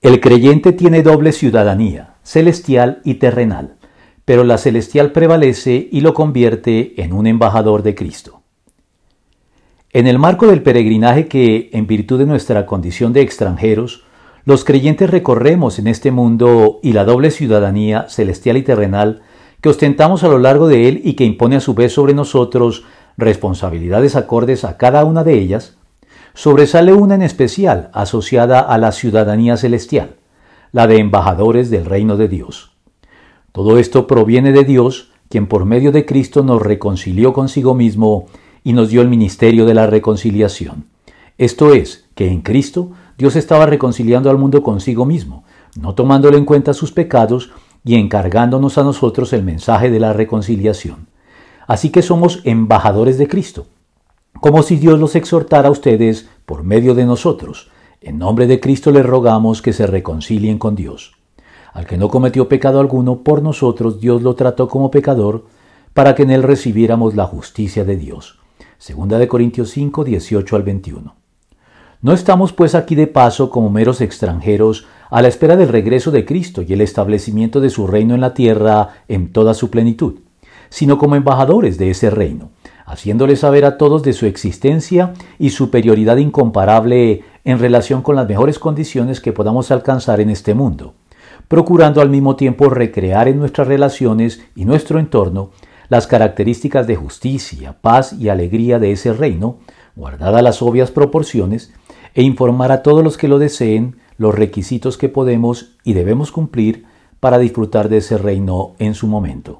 El creyente tiene doble ciudadanía, celestial y terrenal, pero la celestial prevalece y lo convierte en un embajador de Cristo. En el marco del peregrinaje que, en virtud de nuestra condición de extranjeros, los creyentes recorremos en este mundo y la doble ciudadanía celestial y terrenal que ostentamos a lo largo de él y que impone a su vez sobre nosotros responsabilidades acordes a cada una de ellas, sobresale una en especial asociada a la ciudadanía celestial, la de embajadores del reino de Dios. Todo esto proviene de Dios, quien por medio de Cristo nos reconcilió consigo mismo y nos dio el ministerio de la reconciliación. Esto es, que en Cristo Dios estaba reconciliando al mundo consigo mismo, no tomándole en cuenta sus pecados y encargándonos a nosotros el mensaje de la reconciliación. Así que somos embajadores de Cristo como si Dios los exhortara a ustedes por medio de nosotros. En nombre de Cristo les rogamos que se reconcilien con Dios. Al que no cometió pecado alguno, por nosotros Dios lo trató como pecador, para que en él recibiéramos la justicia de Dios. Segunda de Corintios 5, 18 al 21. No estamos pues aquí de paso como meros extranjeros a la espera del regreso de Cristo y el establecimiento de su reino en la tierra en toda su plenitud, sino como embajadores de ese reino haciéndole saber a todos de su existencia y superioridad incomparable en relación con las mejores condiciones que podamos alcanzar en este mundo, procurando al mismo tiempo recrear en nuestras relaciones y nuestro entorno las características de justicia, paz y alegría de ese reino, guardadas las obvias proporciones, e informar a todos los que lo deseen los requisitos que podemos y debemos cumplir para disfrutar de ese reino en su momento.